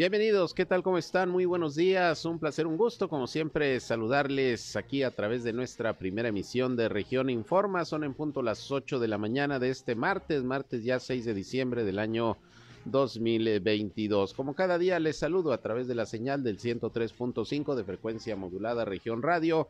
Bienvenidos, ¿qué tal? ¿Cómo están? Muy buenos días, un placer, un gusto, como siempre, saludarles aquí a través de nuestra primera emisión de Región Informa. Son en punto las 8 de la mañana de este martes, martes ya 6 de diciembre del año 2022. Como cada día les saludo a través de la señal del 103.5 de frecuencia modulada Región Radio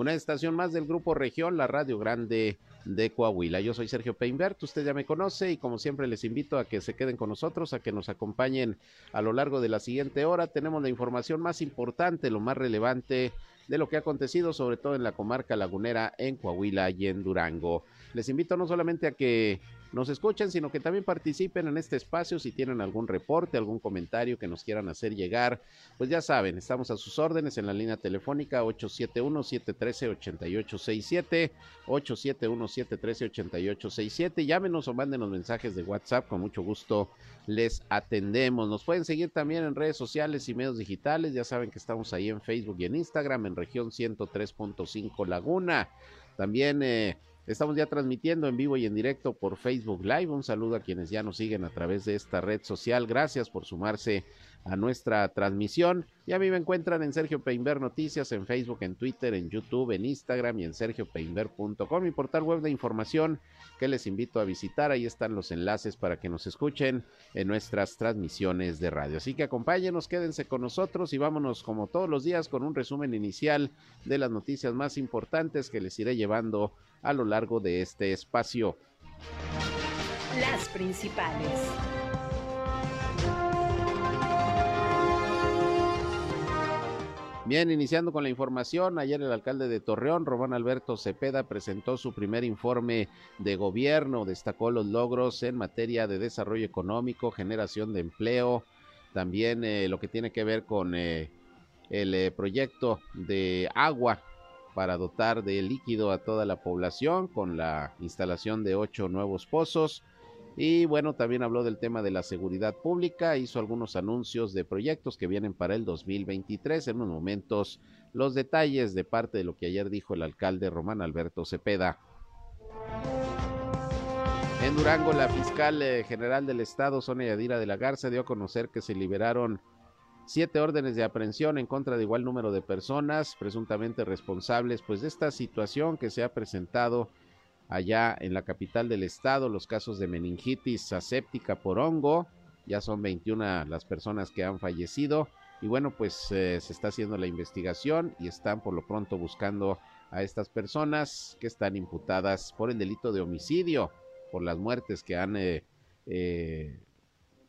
una estación más del Grupo Región, la Radio Grande de Coahuila. Yo soy Sergio Peinbert, usted ya me conoce y como siempre les invito a que se queden con nosotros, a que nos acompañen a lo largo de la siguiente hora. Tenemos la información más importante, lo más relevante de lo que ha acontecido, sobre todo en la comarca lagunera, en Coahuila y en Durango. Les invito no solamente a que nos escuchen, sino que también participen en este espacio si tienen algún reporte, algún comentario que nos quieran hacer llegar. Pues ya saben, estamos a sus órdenes en la línea telefónica 871-713-8867, 871-713-8867. Llámenos o mándenos mensajes de WhatsApp, con mucho gusto les atendemos. Nos pueden seguir también en redes sociales y medios digitales. Ya saben que estamos ahí en Facebook y en Instagram, en región 103.5 Laguna. También... Eh, Estamos ya transmitiendo en vivo y en directo por Facebook Live. Un saludo a quienes ya nos siguen a través de esta red social. Gracias por sumarse a nuestra transmisión. Y a mí me encuentran en Sergio Peinber Noticias, en Facebook, en Twitter, en YouTube, en Instagram y en sergiopeinber.com, mi portal web de información que les invito a visitar. Ahí están los enlaces para que nos escuchen en nuestras transmisiones de radio. Así que acompáñenos, quédense con nosotros y vámonos como todos los días con un resumen inicial de las noticias más importantes que les iré llevando a lo largo de este espacio. Las principales. Bien, iniciando con la información, ayer el alcalde de Torreón, Román Alberto Cepeda, presentó su primer informe de gobierno, destacó los logros en materia de desarrollo económico, generación de empleo, también eh, lo que tiene que ver con eh, el eh, proyecto de agua para dotar de líquido a toda la población con la instalación de ocho nuevos pozos. Y bueno, también habló del tema de la seguridad pública, hizo algunos anuncios de proyectos que vienen para el 2023. En unos momentos, los detalles de parte de lo que ayer dijo el alcalde Román Alberto Cepeda. En Durango, la fiscal eh, general del estado, Sonia Yadira de la Garza, dio a conocer que se liberaron siete órdenes de aprehensión en contra de igual número de personas presuntamente responsables pues de esta situación que se ha presentado allá en la capital del estado, los casos de meningitis aséptica por hongo, ya son 21 las personas que han fallecido y bueno, pues eh, se está haciendo la investigación y están por lo pronto buscando a estas personas que están imputadas por el delito de homicidio, por las muertes que han eh, eh,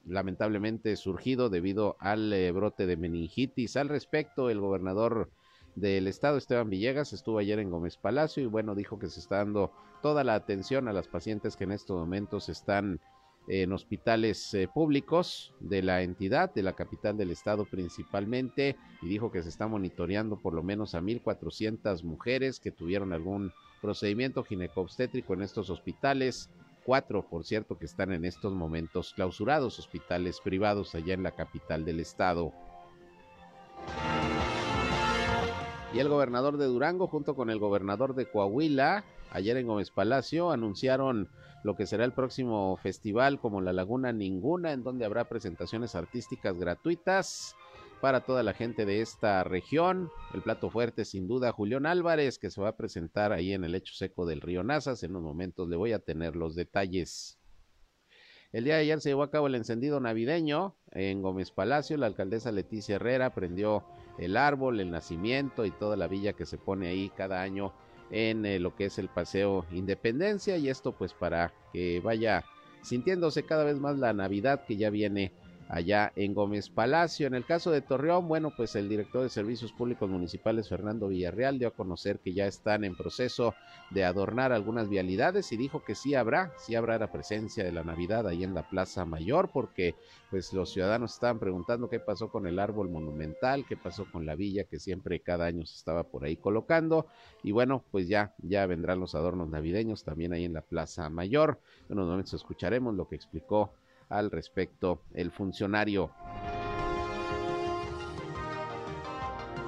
lamentablemente surgido debido al brote de meningitis. Al respecto, el gobernador del estado, Esteban Villegas, estuvo ayer en Gómez Palacio y bueno, dijo que se está dando toda la atención a las pacientes que en estos momentos están en hospitales eh, públicos de la entidad, de la capital del estado principalmente, y dijo que se está monitoreando por lo menos a 1.400 mujeres que tuvieron algún procedimiento ginecobstétrico en estos hospitales, cuatro, por cierto, que están en estos momentos clausurados, hospitales privados allá en la capital del estado. Y el gobernador de Durango, junto con el gobernador de Coahuila, ayer en Gómez Palacio, anunciaron lo que será el próximo festival como La Laguna Ninguna, en donde habrá presentaciones artísticas gratuitas para toda la gente de esta región. El plato fuerte, sin duda, Julián Álvarez, que se va a presentar ahí en el lecho seco del río Nazas. En unos momentos le voy a tener los detalles. El día de ayer se llevó a cabo el encendido navideño en Gómez Palacio. La alcaldesa Leticia Herrera prendió el árbol, el nacimiento y toda la villa que se pone ahí cada año en eh, lo que es el Paseo Independencia. Y esto pues para que vaya sintiéndose cada vez más la Navidad que ya viene allá en Gómez Palacio. En el caso de Torreón, bueno, pues el director de Servicios Públicos Municipales, Fernando Villarreal, dio a conocer que ya están en proceso de adornar algunas vialidades y dijo que sí habrá, sí habrá la presencia de la Navidad ahí en la Plaza Mayor, porque pues los ciudadanos estaban preguntando qué pasó con el árbol monumental, qué pasó con la villa que siempre cada año se estaba por ahí colocando y bueno, pues ya, ya vendrán los adornos navideños también ahí en la Plaza Mayor. En unos momentos escucharemos lo que explicó al respecto el funcionario.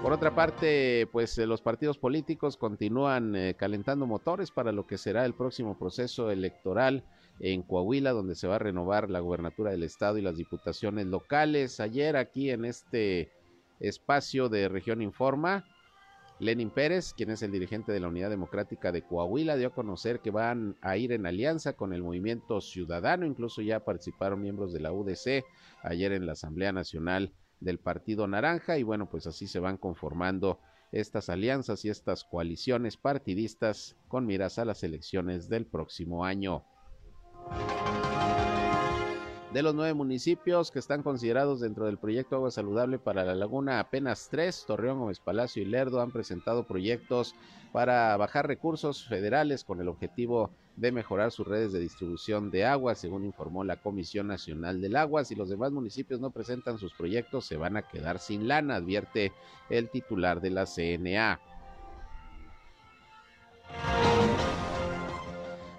Por otra parte, pues eh, los partidos políticos continúan eh, calentando motores para lo que será el próximo proceso electoral en Coahuila, donde se va a renovar la gubernatura del estado y las diputaciones locales. Ayer aquí en este espacio de Región Informa, Lenin Pérez, quien es el dirigente de la Unidad Democrática de Coahuila, dio a conocer que van a ir en alianza con el movimiento ciudadano, incluso ya participaron miembros de la UDC ayer en la Asamblea Nacional del Partido Naranja y bueno, pues así se van conformando estas alianzas y estas coaliciones partidistas con miras a las elecciones del próximo año. De los nueve municipios que están considerados dentro del proyecto Agua Saludable para la Laguna, apenas tres, Torreón, Gómez Palacio y Lerdo, han presentado proyectos para bajar recursos federales con el objetivo de mejorar sus redes de distribución de agua, según informó la Comisión Nacional del Agua. Si los demás municipios no presentan sus proyectos, se van a quedar sin lana, advierte el titular de la CNA.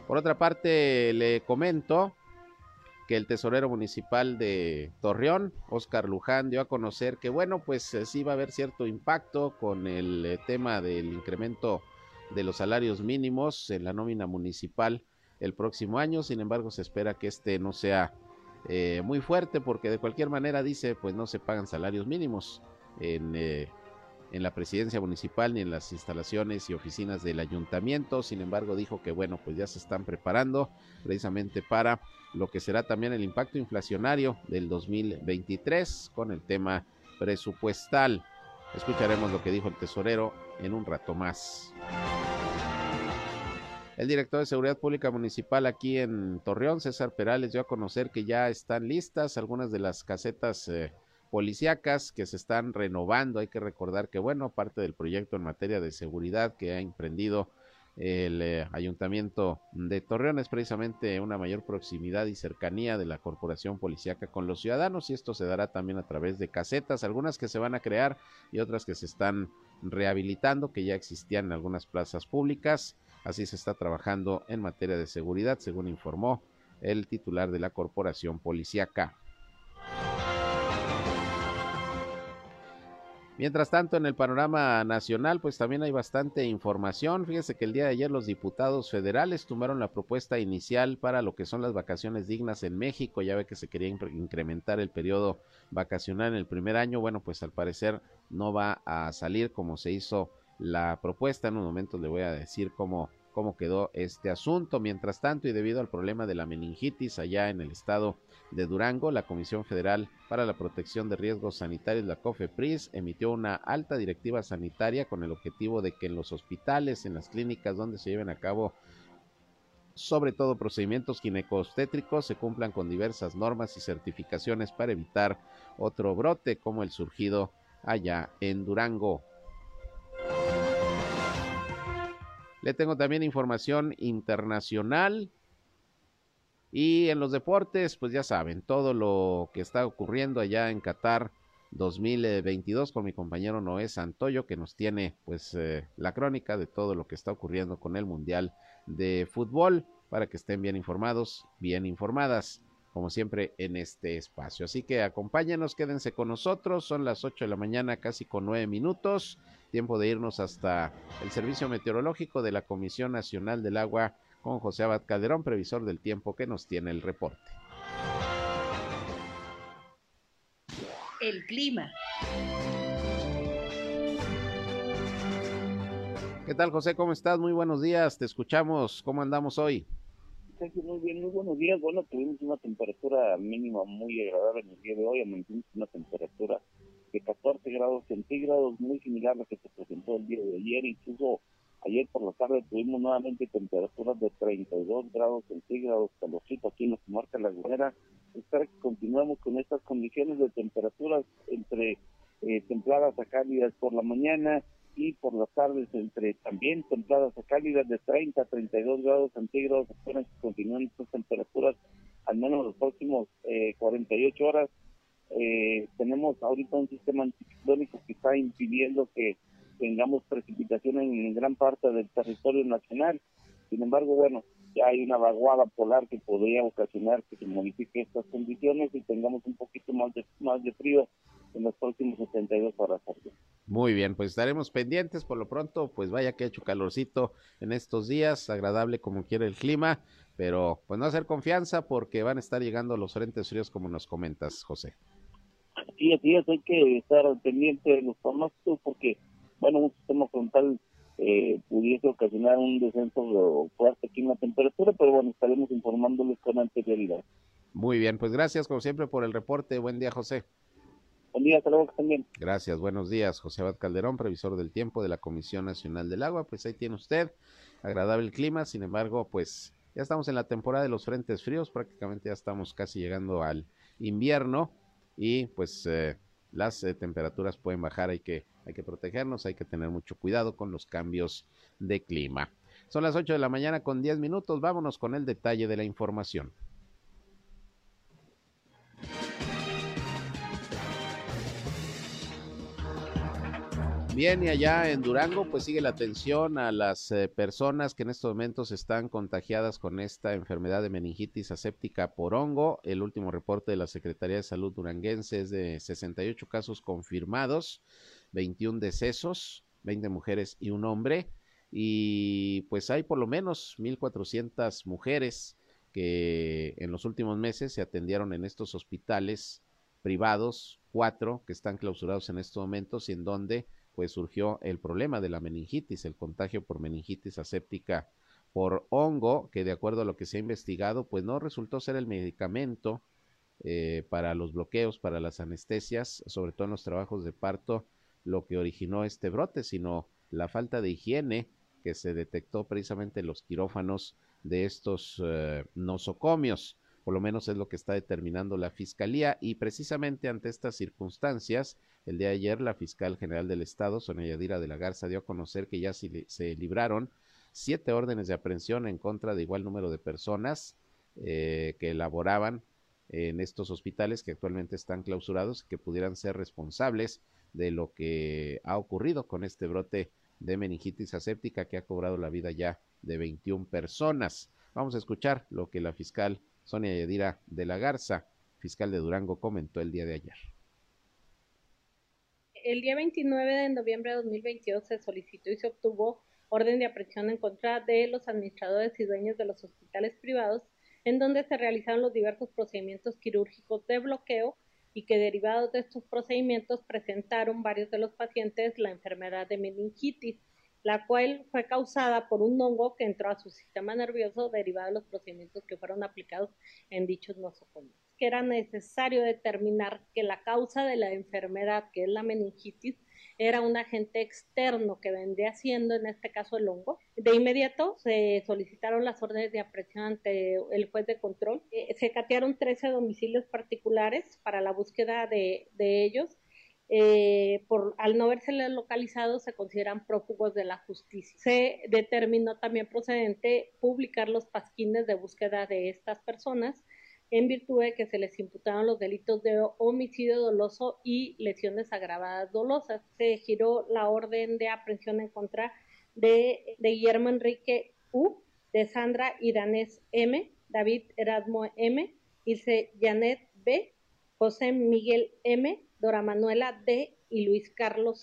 Por otra parte, le comento que el tesorero municipal de Torreón, Oscar Luján, dio a conocer que, bueno, pues eh, sí va a haber cierto impacto con el eh, tema del incremento de los salarios mínimos en la nómina municipal el próximo año. Sin embargo, se espera que este no sea eh, muy fuerte porque de cualquier manera dice, pues no se pagan salarios mínimos en en la presidencia municipal ni en las instalaciones y oficinas del ayuntamiento. Sin embargo, dijo que bueno, pues ya se están preparando precisamente para lo que será también el impacto inflacionario del 2023 con el tema presupuestal. Escucharemos lo que dijo el tesorero en un rato más. El director de Seguridad Pública Municipal aquí en Torreón, César Perales, dio a conocer que ya están listas algunas de las casetas eh, policíacas que se están renovando. Hay que recordar que, bueno, parte del proyecto en materia de seguridad que ha emprendido el eh, ayuntamiento de Torreón es precisamente una mayor proximidad y cercanía de la corporación policíaca con los ciudadanos y esto se dará también a través de casetas, algunas que se van a crear y otras que se están rehabilitando, que ya existían en algunas plazas públicas. Así se está trabajando en materia de seguridad, según informó el titular de la corporación policíaca. Mientras tanto, en el panorama nacional, pues también hay bastante información. Fíjese que el día de ayer los diputados federales tomaron la propuesta inicial para lo que son las vacaciones dignas en México. Ya ve que se quería incrementar el periodo vacacional en el primer año. Bueno, pues al parecer no va a salir como se hizo la propuesta. En un momento le voy a decir cómo cómo quedó este asunto. Mientras tanto, y debido al problema de la meningitis allá en el estado de Durango, la Comisión Federal para la Protección de Riesgos Sanitarios, la COFEPRIS, emitió una alta directiva sanitaria con el objetivo de que en los hospitales, en las clínicas donde se lleven a cabo sobre todo procedimientos ginecostétricos, se cumplan con diversas normas y certificaciones para evitar otro brote como el surgido allá en Durango. Le tengo también información internacional. Y en los deportes, pues ya saben, todo lo que está ocurriendo allá en Qatar 2022 con mi compañero Noé Santoyo, que nos tiene pues eh, la crónica de todo lo que está ocurriendo con el Mundial de Fútbol, para que estén bien informados, bien informadas, como siempre en este espacio. Así que acompáñenos, quédense con nosotros, son las 8 de la mañana, casi con 9 minutos tiempo de irnos hasta el Servicio Meteorológico de la Comisión Nacional del Agua con José Abad Calderón, previsor del tiempo que nos tiene el reporte. El clima. ¿Qué tal, José? ¿Cómo estás? Muy buenos días. Te escuchamos. ¿Cómo andamos hoy? Muy bien, muy buenos días. Bueno, tuvimos una temperatura mínima muy agradable en el día de hoy. Amanecimos una temperatura de 14 grados centígrados, muy similar a lo que se presentó el día de ayer, incluso Ayer por la tarde tuvimos nuevamente temperaturas de 32 grados centígrados, calorcito aquí en la comarca lagunera. Espero que continuemos con estas condiciones de temperaturas entre eh, templadas a cálidas por la mañana y por las tardes entre también templadas a cálidas de 30 a 32 grados centígrados. Esperan que continúen estas temperaturas al menos los próximos eh, 48 horas. Eh, tenemos ahorita un sistema anticiclónico que está impidiendo que tengamos precipitaciones en gran parte del territorio nacional. Sin embargo, bueno, ya hay una vaguada polar que podría ocasionar que se modifique estas condiciones y tengamos un poquito más de, más de frío en los próximos 72 horas. Muy bien, pues estaremos pendientes. Por lo pronto, pues vaya que ha hecho calorcito en estos días, agradable como quiere el clima, pero pues no hacer confianza porque van a estar llegando los frentes fríos como nos comentas, José. Sí, así es, hay que estar pendiente de los pronósticos porque, bueno, un sistema frontal eh, pudiese ocasionar un descenso fuerte aquí en la temperatura, pero bueno, estaremos informándoles con anterioridad. Muy bien, pues gracias como siempre por el reporte. Buen día, José. Buen día, hasta luego también. Gracias, buenos días. José Abad Calderón, previsor del tiempo de la Comisión Nacional del Agua. Pues ahí tiene usted, agradable el clima, sin embargo, pues ya estamos en la temporada de los frentes fríos, prácticamente ya estamos casi llegando al invierno y pues eh, las eh, temperaturas pueden bajar, hay que, hay que protegernos, hay que tener mucho cuidado con los cambios de clima. Son las 8 de la mañana con 10 minutos, vámonos con el detalle de la información. Bien, y allá en Durango, pues sigue la atención a las eh, personas que en estos momentos están contagiadas con esta enfermedad de meningitis aséptica por hongo. El último reporte de la Secretaría de Salud duranguense es de 68 casos confirmados, 21 decesos, 20 mujeres y un hombre. Y pues hay por lo menos 1.400 mujeres que en los últimos meses se atendieron en estos hospitales privados, cuatro que están clausurados en estos momentos y en donde pues surgió el problema de la meningitis, el contagio por meningitis aséptica por hongo, que de acuerdo a lo que se ha investigado, pues no resultó ser el medicamento eh, para los bloqueos, para las anestesias, sobre todo en los trabajos de parto, lo que originó este brote, sino la falta de higiene que se detectó precisamente en los quirófanos de estos eh, nosocomios. Por lo menos es lo que está determinando la Fiscalía y precisamente ante estas circunstancias, el día de ayer la fiscal general del Estado, Sonia Yadira de la Garza, dio a conocer que ya se, libraron siete órdenes de aprehensión en contra de igual número de personas eh, que elaboraban en estos hospitales que actualmente están clausurados y que pudieran ser responsables de lo que ha ocurrido con este brote de meningitis aséptica que ha cobrado la vida ya de 21 personas. Vamos a escuchar lo que la fiscal Sonia Yadira de la Garza, fiscal de Durango, comentó el día de ayer. El día 29 de noviembre de 2022 se solicitó y se obtuvo orden de aprehensión en contra de los administradores y dueños de los hospitales privados, en donde se realizaron los diversos procedimientos quirúrgicos de bloqueo y que derivados de estos procedimientos presentaron varios de los pacientes la enfermedad de meningitis la cual fue causada por un hongo que entró a su sistema nervioso derivado de los procedimientos que fueron aplicados en dichos nosocomios. Que era necesario determinar que la causa de la enfermedad, que es la meningitis, era un agente externo que vendría siendo en este caso el hongo. De inmediato se solicitaron las órdenes de aprehensión ante el juez de control. Eh, se catearon 13 domicilios particulares para la búsqueda de, ellos eh, por, al no verse localizados se consideran prófugos de la justicia. Se determinó también procedente publicar los pasquines de búsqueda de estas personas en virtud de que se les imputaron los delitos de homicidio doloso y lesiones agravadas dolosas. Se giró la orden de aprehensión en contra de, de Guillermo Enrique U, de Sandra Iranés M, David Erasmo M, Ilse Janet B, José Miguel M, Dora Manuela D. y Luis Carlos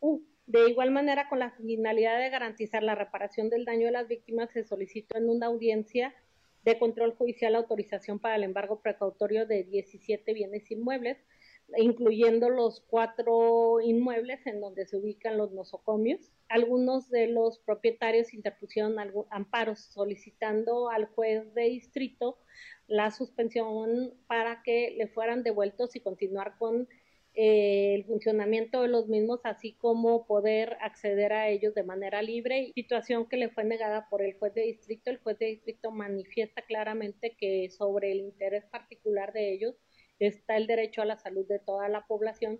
U. De igual manera, con la finalidad de garantizar la reparación del daño de las víctimas, se solicitó en una audiencia de control judicial autorización para el embargo precautorio de 17 bienes inmuebles, incluyendo los cuatro inmuebles en donde se ubican los nosocomios. Algunos de los propietarios interpusieron amparos solicitando al juez de distrito la suspensión para que le fueran devueltos y continuar con eh, el funcionamiento de los mismos, así como poder acceder a ellos de manera libre, situación que le fue negada por el juez de distrito. El juez de distrito manifiesta claramente que sobre el interés particular de ellos está el derecho a la salud de toda la población.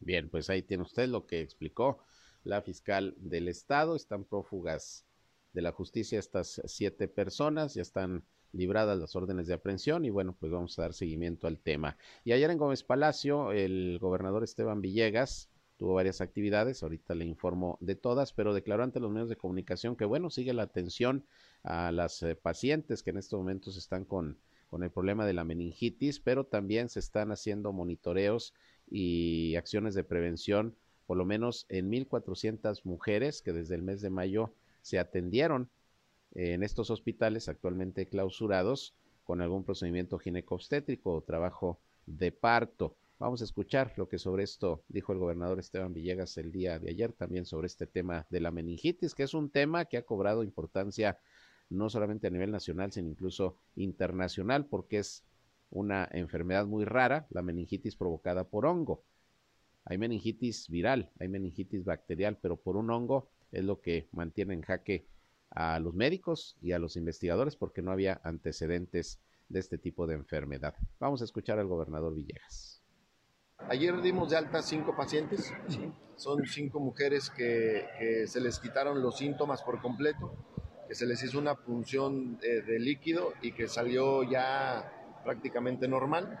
Bien, pues ahí tiene usted lo que explicó la fiscal del estado. Están prófugas de la justicia estas siete personas, ya están libradas las órdenes de aprehensión y bueno, pues vamos a dar seguimiento al tema. Y ayer en Gómez Palacio, el gobernador Esteban Villegas tuvo varias actividades, ahorita le informo de todas, pero declaró ante los medios de comunicación que bueno, sigue la atención a las eh, pacientes que en estos momentos están con, con el problema de la meningitis, pero también se están haciendo monitoreos y acciones de prevención, por lo menos en 1.400 mujeres que desde el mes de mayo se atendieron en estos hospitales actualmente clausurados con algún procedimiento ginecobstétrico o trabajo de parto. Vamos a escuchar lo que sobre esto dijo el gobernador Esteban Villegas el día de ayer, también sobre este tema de la meningitis, que es un tema que ha cobrado importancia no solamente a nivel nacional, sino incluso internacional, porque es una enfermedad muy rara, la meningitis provocada por hongo. Hay meningitis viral, hay meningitis bacterial, pero por un hongo es lo que mantiene en jaque a los médicos y a los investigadores porque no había antecedentes de este tipo de enfermedad. Vamos a escuchar al gobernador Villegas. Ayer dimos de alta cinco pacientes, son cinco mujeres que, se les quitaron los síntomas por completo, que se les hizo una punción de, de líquido y que salió ya prácticamente normal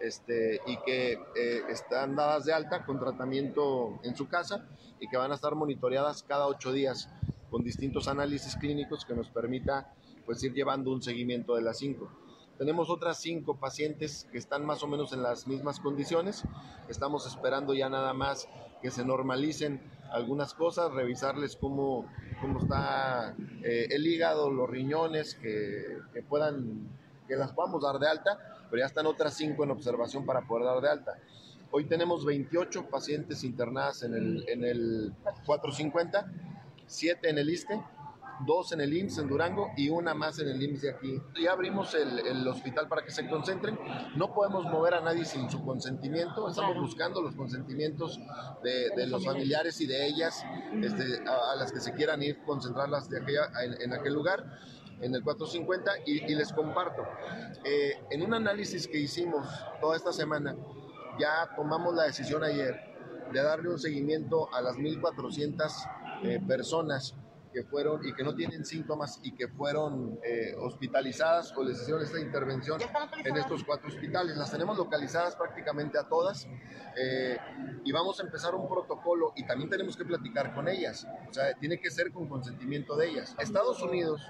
este, y que eh, están dadas de alta con tratamiento en su casa y que van a estar monitoreadas cada ocho días con distintos análisis clínicos que nos permita pues ir llevando un seguimiento de las cinco. Tenemos otras cinco pacientes que están más o menos en las mismas condiciones. Estamos esperando ya nada más que se normalicen algunas cosas, revisarles cómo, cómo está eh, el hígado, los riñones, que, que puedan que las podamos dar de alta, pero ya están otras cinco en observación para poder dar de alta. Hoy tenemos 28 pacientes internadas en el, en el 450, 7 en el ISTE, 2 en el IMSS en Durango y una más en el IMSS de aquí. Ya abrimos el, el, hospital para que se concentren. No podemos mover a nadie sin su consentimiento. Estamos buscando los consentimientos de, de los familiares y de ellas este, a, a, las que se quieran ir, concentrarlas de aquella, en, en aquel lugar en el 450 y, y les comparto. Eh, en un análisis que hicimos toda esta semana, ya tomamos la decisión ayer de darle un seguimiento a las 1.400 eh, personas que fueron y que no tienen síntomas y que fueron eh, hospitalizadas o les hicieron esta intervención en estos cuatro hospitales. Las tenemos localizadas prácticamente a todas eh, y vamos a empezar un protocolo y también tenemos que platicar con ellas. O sea, tiene que ser con consentimiento de ellas. Estados Unidos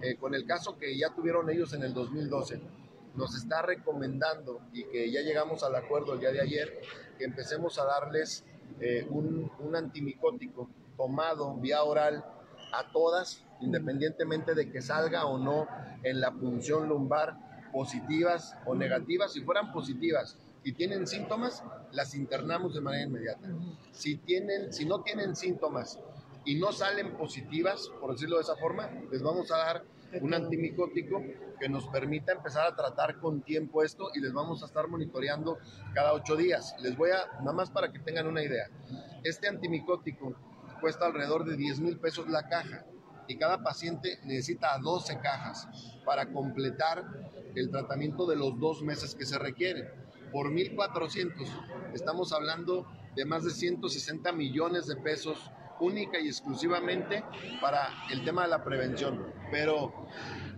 eh, con el caso que ya tuvieron ellos en el 2012, nos está recomendando y que ya llegamos al acuerdo el día de ayer, que empecemos a darles eh, un, un antimicótico tomado vía oral a todas, independientemente de que salga o no en la punción lumbar, positivas o negativas. Si fueran positivas y tienen síntomas, las internamos de manera inmediata. Si, tienen, si no tienen síntomas y no salen positivas, por decirlo de esa forma, les vamos a dar un antimicótico que nos permita empezar a tratar con tiempo esto y les vamos a estar monitoreando cada ocho días. Les voy a, nada más para que tengan una idea, este antimicótico cuesta alrededor de 10 mil pesos la caja y cada paciente necesita 12 cajas para completar el tratamiento de los dos meses que se requieren. Por 1.400 estamos hablando de más de 160 millones de pesos única y exclusivamente para el tema de la prevención, pero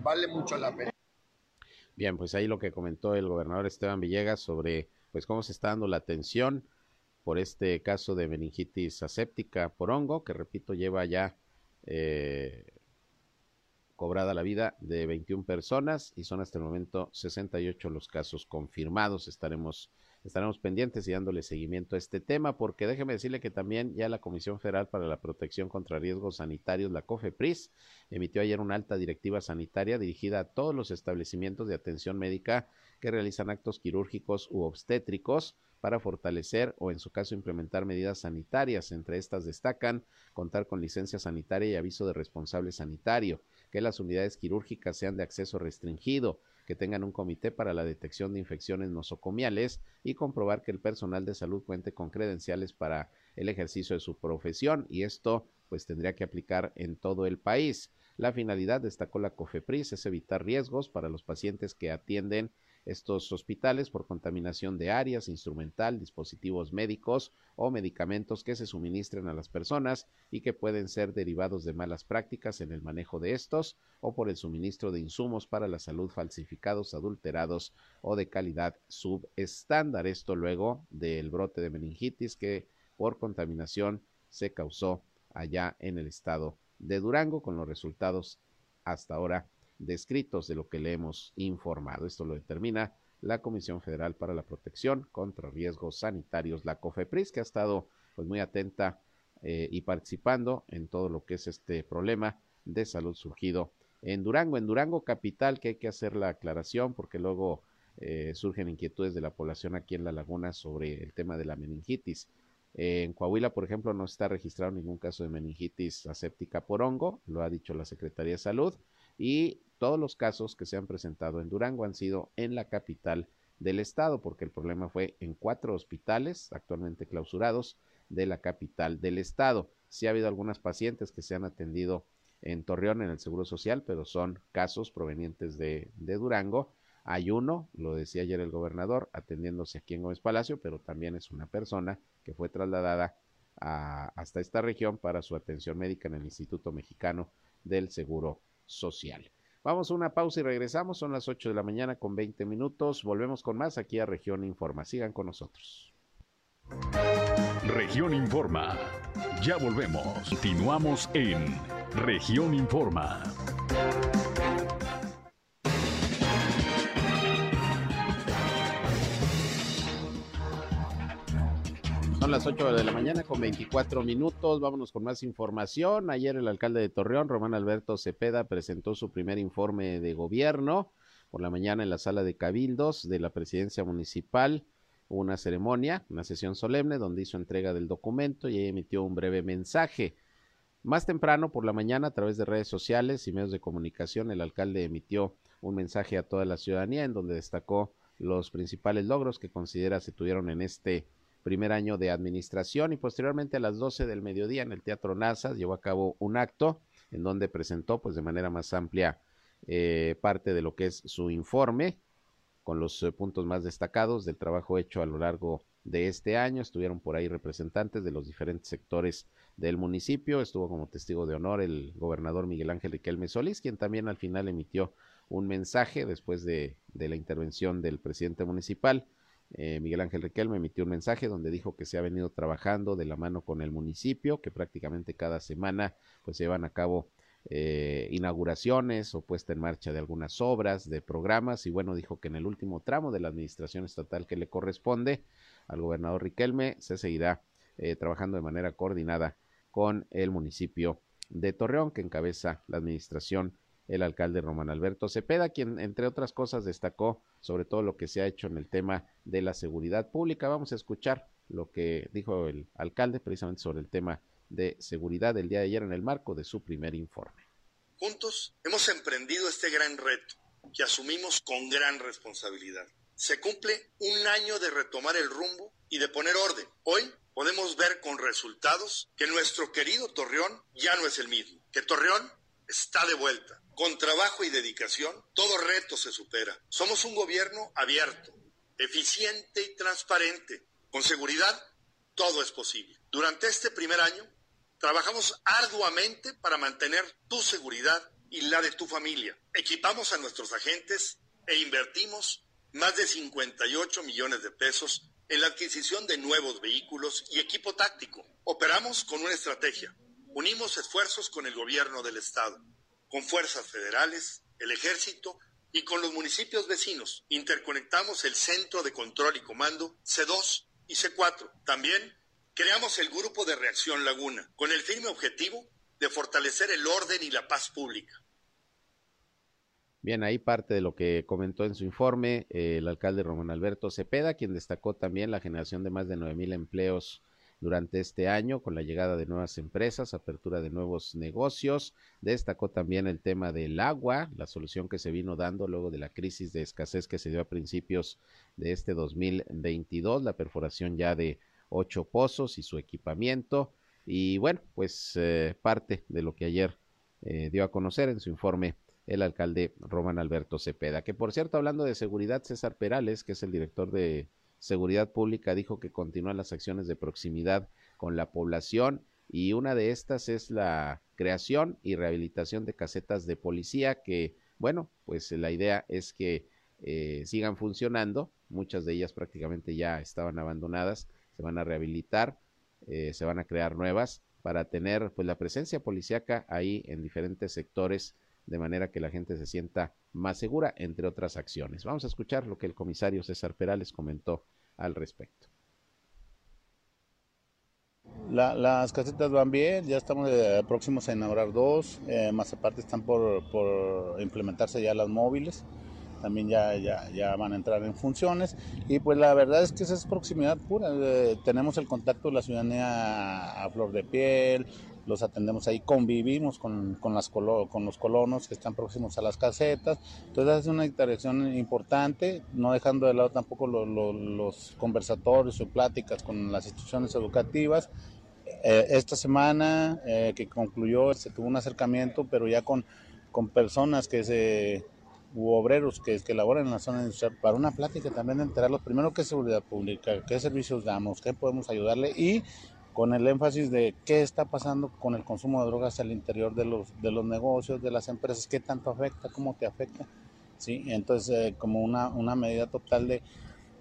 vale mucho la pena. Bien, pues ahí lo que comentó el gobernador Esteban Villegas sobre pues cómo se está dando la atención por este caso de meningitis aséptica por hongo, que repito lleva ya eh, cobrada la vida de 21 personas y son hasta el momento 68 los casos confirmados. Estaremos estaremos pendientes y dándole seguimiento a este tema, porque déjeme decirle que también ya la Comisión Federal para la Protección contra Riesgos Sanitarios, la COFEPRIS, emitió ayer una alta directiva sanitaria dirigida a todos los establecimientos de atención médica que realizan actos quirúrgicos u obstétricos para fortalecer o en su caso implementar medidas sanitarias. Entre estas destacan contar con licencia sanitaria y aviso de responsable sanitario, que las unidades quirúrgicas sean de acceso restringido, que tengan un comité para la detección de infecciones nosocomiales y comprobar que el personal de salud cuente con credenciales para el ejercicio de su profesión y esto pues tendría que aplicar en todo el país. La finalidad, destacó la COFEPRIS, es evitar riesgos para los pacientes que atienden estos hospitales por contaminación de áreas, instrumental, dispositivos médicos o medicamentos que se suministren a las personas y que pueden ser derivados de malas prácticas en el manejo de estos o por el suministro de insumos para la salud falsificados, adulterados o de calidad subestándar. Esto luego del brote de meningitis que por contaminación se causó allá en el estado de Durango con los resultados hasta ahora descritos de lo que le hemos informado. Esto lo determina la Comisión Federal para la Protección contra Riesgos Sanitarios, la COFEPRIS, que ha estado pues muy atenta eh, y participando en todo lo que es este problema de salud surgido en Durango. En Durango capital, que hay que hacer la aclaración porque luego eh, surgen inquietudes de la población aquí en la laguna sobre el tema de la meningitis. en Coahuila, por ejemplo, no está registrado ningún caso de meningitis aséptica por hongo, lo ha dicho la Secretaría de Salud, y todos los casos que se han presentado en Durango han sido en la capital del estado, porque el problema fue en cuatro hospitales actualmente clausurados de la capital del estado. Sí ha habido algunas pacientes que se han atendido en Torreón en el Seguro Social, pero son casos provenientes de, Durango. Hay uno, lo decía ayer el gobernador, atendiéndose aquí en Gómez Palacio, pero también es una persona que fue trasladada hasta esta región para su atención médica en el Instituto Mexicano del Seguro Social. Vamos a una pausa y regresamos. Son las 8 de la mañana con 20 minutos. Volvemos con más aquí a Región Informa. Sigan con nosotros. Región Informa. Ya volvemos. Continuamos en Región Informa. Son las 8 de la mañana con 24 minutos. Vámonos con más información. Ayer el alcalde de Torreón, Román Alberto Cepeda, presentó su primer informe de gobierno por la mañana en la sala de cabildos de la presidencia municipal. una ceremonia, una sesión solemne donde hizo entrega del documento y emitió un breve mensaje. Más temprano por la mañana, a través de redes sociales y medios de comunicación, el alcalde emitió un mensaje a toda la ciudadanía en donde destacó los principales logros que considera se tuvieron en este primer año de administración y posteriormente a las 12 del mediodía en el Teatro NASA llevó a cabo un acto en donde presentó pues de manera más amplia eh, parte de lo que es su informe con los eh, puntos más destacados del trabajo hecho a lo largo de este año. Estuvieron por ahí representantes de los diferentes sectores del municipio. Estuvo como testigo de honor el gobernador Miguel Ángel Riquelme Solís, quien también al final emitió un mensaje después de, de la intervención del presidente municipal eh, Miguel Ángel Riquelme emitió un mensaje donde dijo que se ha venido trabajando de la mano con el municipio, que prácticamente cada semana pues se llevan a cabo eh, inauguraciones o puesta en marcha de algunas obras, de programas, y bueno, dijo que en el último tramo de la administración estatal que le corresponde al gobernador Riquelme se seguirá eh, trabajando de manera coordinada con el municipio de Torreón, que encabeza la administración el alcalde Román Alberto Cepeda, quien entre otras cosas destacó sobre todo lo que se ha hecho en el tema de la seguridad pública. Vamos a escuchar lo que dijo el alcalde precisamente sobre el tema de seguridad el día de ayer en el marco de su primer informe. Juntos hemos emprendido este gran reto que asumimos con gran responsabilidad. Se cumple un año de retomar el rumbo y de poner orden. Hoy podemos ver con resultados que nuestro querido Torreón ya no es el mismo, que Torreón está de vuelta. Con trabajo y dedicación, todo reto se supera. Somos un gobierno abierto, eficiente y transparente. Con seguridad, todo es posible. Durante este primer año, trabajamos arduamente para mantener tu seguridad y la de tu familia. Equipamos a nuestros agentes e invertimos más de 58 millones de pesos en la adquisición de nuevos vehículos y equipo táctico. Operamos con una estrategia unimos esfuerzos con el gobierno del Estado, con fuerzas federales, el ejército y con los municipios vecinos. Interconectamos el Centro de Control y Comando C2 y C4. También creamos el Grupo de Reacción Laguna, con el firme objetivo de fortalecer el orden y la paz pública. Bien, ahí parte de lo que comentó en su informe eh, el alcalde Román Alberto Cepeda, quien destacó también la generación de más de nueve mil empleos durante este año con la llegada de nuevas empresas, apertura de nuevos negocios. Destacó también el tema del agua, la solución que se vino dando luego de la crisis de escasez que se dio a principios de este 2022, la perforación ya de ocho pozos y su equipamiento. Y bueno, pues eh, parte de lo que ayer eh, dio a conocer en su informe el alcalde Román Alberto Cepeda. Que por cierto, hablando de seguridad, César Perales, que es el director de Seguridad Pública, dijo que continúan las acciones de proximidad con la población y una de estas es la creación y rehabilitación de casetas de policía que, bueno, pues la idea es que eh, sigan funcionando, muchas de ellas prácticamente ya estaban abandonadas, se van a rehabilitar, eh, se van a crear nuevas para tener pues la presencia policíaca ahí en diferentes sectores de manera que la gente se sienta más segura, entre otras acciones. Vamos a escuchar lo que el comisario César Perales comentó al respecto. las casetas van bien, ya estamos eh, próximos a inaugurar dos, eh, más aparte están por, por, implementarse ya las móviles, también ya, ya, ya, van a entrar en funciones y pues la verdad es que esa es proximidad pura, eh, tenemos el contacto de la ciudadanía a flor de piel, los atendemos ahí, convivimos con, con, las con los colonos que están próximos a las casetas. Entonces es una interacción importante, no dejando de lado tampoco los conversatorios o pláticas con las instituciones educativas. Eh, esta semana eh, que concluyó se tuvo un acercamiento, pero ya con, con personas que se u obreros que, que laboran en la zona industrial para una plática también de enterarlos primero qué seguridad pública, qué servicios damos, qué podemos ayudarle y con el énfasis de qué está pasando con el consumo de drogas al interior de los, de los negocios, de las empresas, qué tanto afecta, cómo te afecta. ¿sí? Entonces, eh, como una, una medida total de,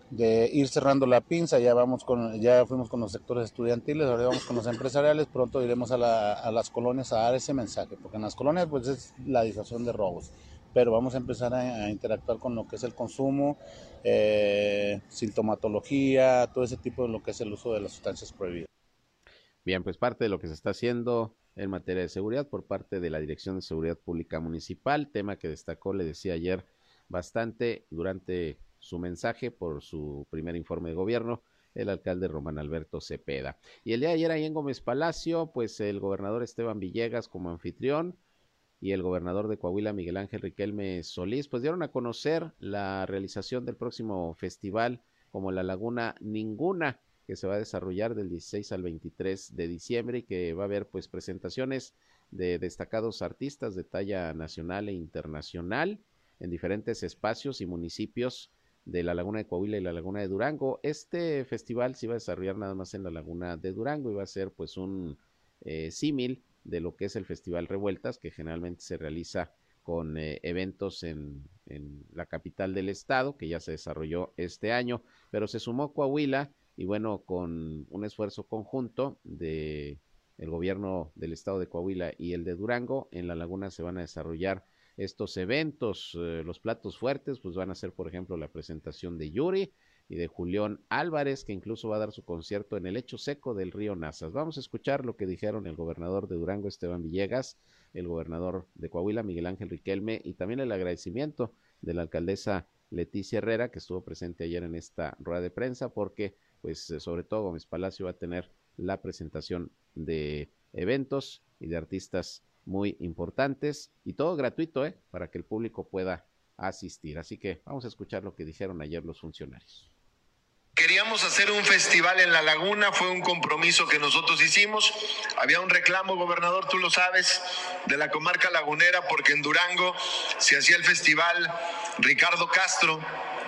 de ir cerrando la pinza, ya vamos con, ya fuimos con los sectores estudiantiles, ahora vamos con los empresariales, pronto iremos a, la, a las colonias a dar ese mensaje, porque en las colonias pues es la disuasión de robos, pero vamos a empezar a, interactuar con lo que es el consumo, eh, sintomatología, todo ese tipo de lo que es el uso de las sustancias prohibidas. Bien, pues parte de lo que se está haciendo en materia de seguridad por parte de la Dirección de Seguridad Pública Municipal, tema que destacó, le decía ayer, bastante durante su mensaje por su primer informe de gobierno, el alcalde Román Alberto Cepeda. Y el día de ayer ahí en Gómez Palacio, pues el gobernador Esteban Villegas como anfitrión y el gobernador de Coahuila, Miguel Ángel Riquelme Solís, pues dieron a conocer la realización del próximo festival como La Laguna Ninguna, que se va a desarrollar del 16 al 23 de diciembre y que va a haber pues presentaciones de destacados artistas de talla nacional e internacional en diferentes espacios y municipios de la Laguna de Coahuila y la Laguna de Durango. Este festival se va a desarrollar nada más en la Laguna de Durango y va a ser pues un eh, símil de lo que es el Festival Revueltas, que generalmente se realiza con eh, eventos en, en, la capital del estado, que ya se desarrolló este año, pero se sumó Coahuila y bueno, con un esfuerzo conjunto de el gobierno del estado de Coahuila y el de Durango, en la laguna se van a desarrollar estos eventos. Eh, los platos fuertes, pues van a ser, por ejemplo, la presentación de Yuri y de Julián Álvarez, que incluso va a dar su concierto en el lecho seco del río Nazas. Vamos a escuchar lo que dijeron el gobernador de Durango, Esteban Villegas, el gobernador de Coahuila, Miguel Ángel Riquelme, y también el agradecimiento de la alcaldesa Leticia Herrera, que estuvo presente ayer en esta rueda de prensa, porque pues eh, sobre todo Gómez Palacio va a tener la presentación de eventos y de artistas muy importantes y todo gratuito, ¿eh? Para que el público pueda asistir. Así que vamos a escuchar lo que dijeron ayer los funcionarios. Queríamos hacer un festival en la laguna, fue un compromiso que nosotros hicimos. Había un reclamo, gobernador, tú lo sabes, de la comarca lagunera, porque en Durango se hacía el festival Ricardo Castro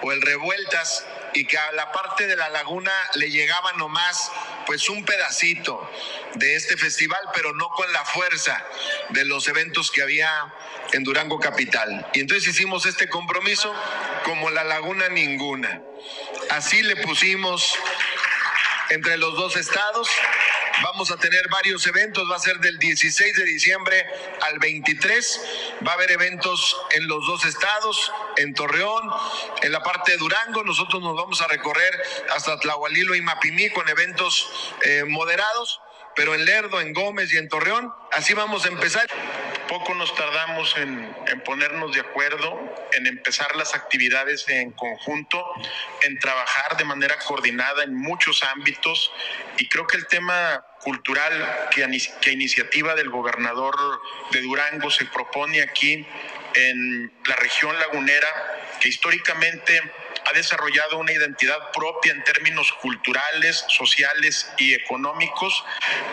o el Revueltas, y que a la parte de la laguna le llegaba nomás pues un pedacito de este festival, pero no con la fuerza de los eventos que había en Durango Capital. Y entonces hicimos este compromiso como la laguna ninguna. Así le pusimos entre los dos estados Vamos a tener varios eventos, va a ser del 16 de diciembre al 23. Va a haber eventos en los dos estados, en Torreón, en la parte de Durango. Nosotros nos vamos a recorrer hasta Tlahualilo y Mapimí con eventos eh, moderados, pero en Lerdo, en Gómez y en Torreón. Así vamos a empezar. Poco nos tardamos en, en, ponernos de acuerdo, en empezar las actividades en conjunto, en trabajar de manera coordinada en muchos ámbitos. Y creo que el tema cultural que, que iniciativa del gobernador de Durango se propone aquí en la región lagunera, que históricamente ha desarrollado una identidad propia en términos culturales, sociales y económicos,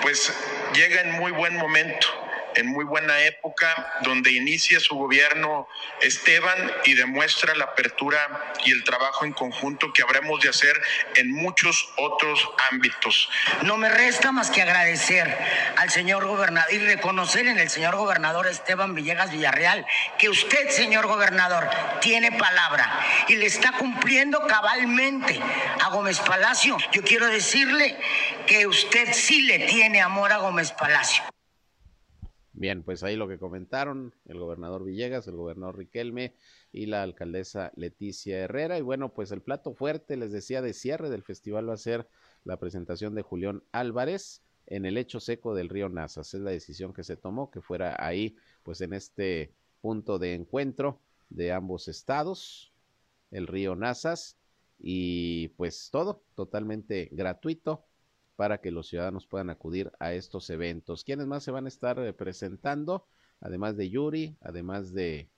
pues llega en muy buen momento en muy buena época, donde inicia su gobierno Esteban y demuestra la apertura y el trabajo en conjunto que habremos de hacer en muchos otros ámbitos. No me resta más que agradecer al señor gobernador y reconocer en el señor gobernador Esteban Villegas Villarreal que usted, señor gobernador, tiene palabra y le está cumpliendo cabalmente a Gómez Palacio. Yo quiero decirle que usted sí le tiene amor a Gómez Palacio. Bien, pues ahí lo que comentaron el gobernador Villegas, el gobernador Riquelme y la alcaldesa Leticia Herrera. Y bueno, pues el plato fuerte, les decía, de cierre del festival va a ser la presentación de Julián Álvarez en el hecho seco del río Nazas. Es la decisión que se tomó, que fuera ahí, pues en este punto de encuentro de ambos estados, el río Nazas, y pues todo totalmente gratuito para que los ciudadanos puedan acudir a estos eventos. ¿Quiénes más se van a estar eh, presentando? Además de Yuri, además de,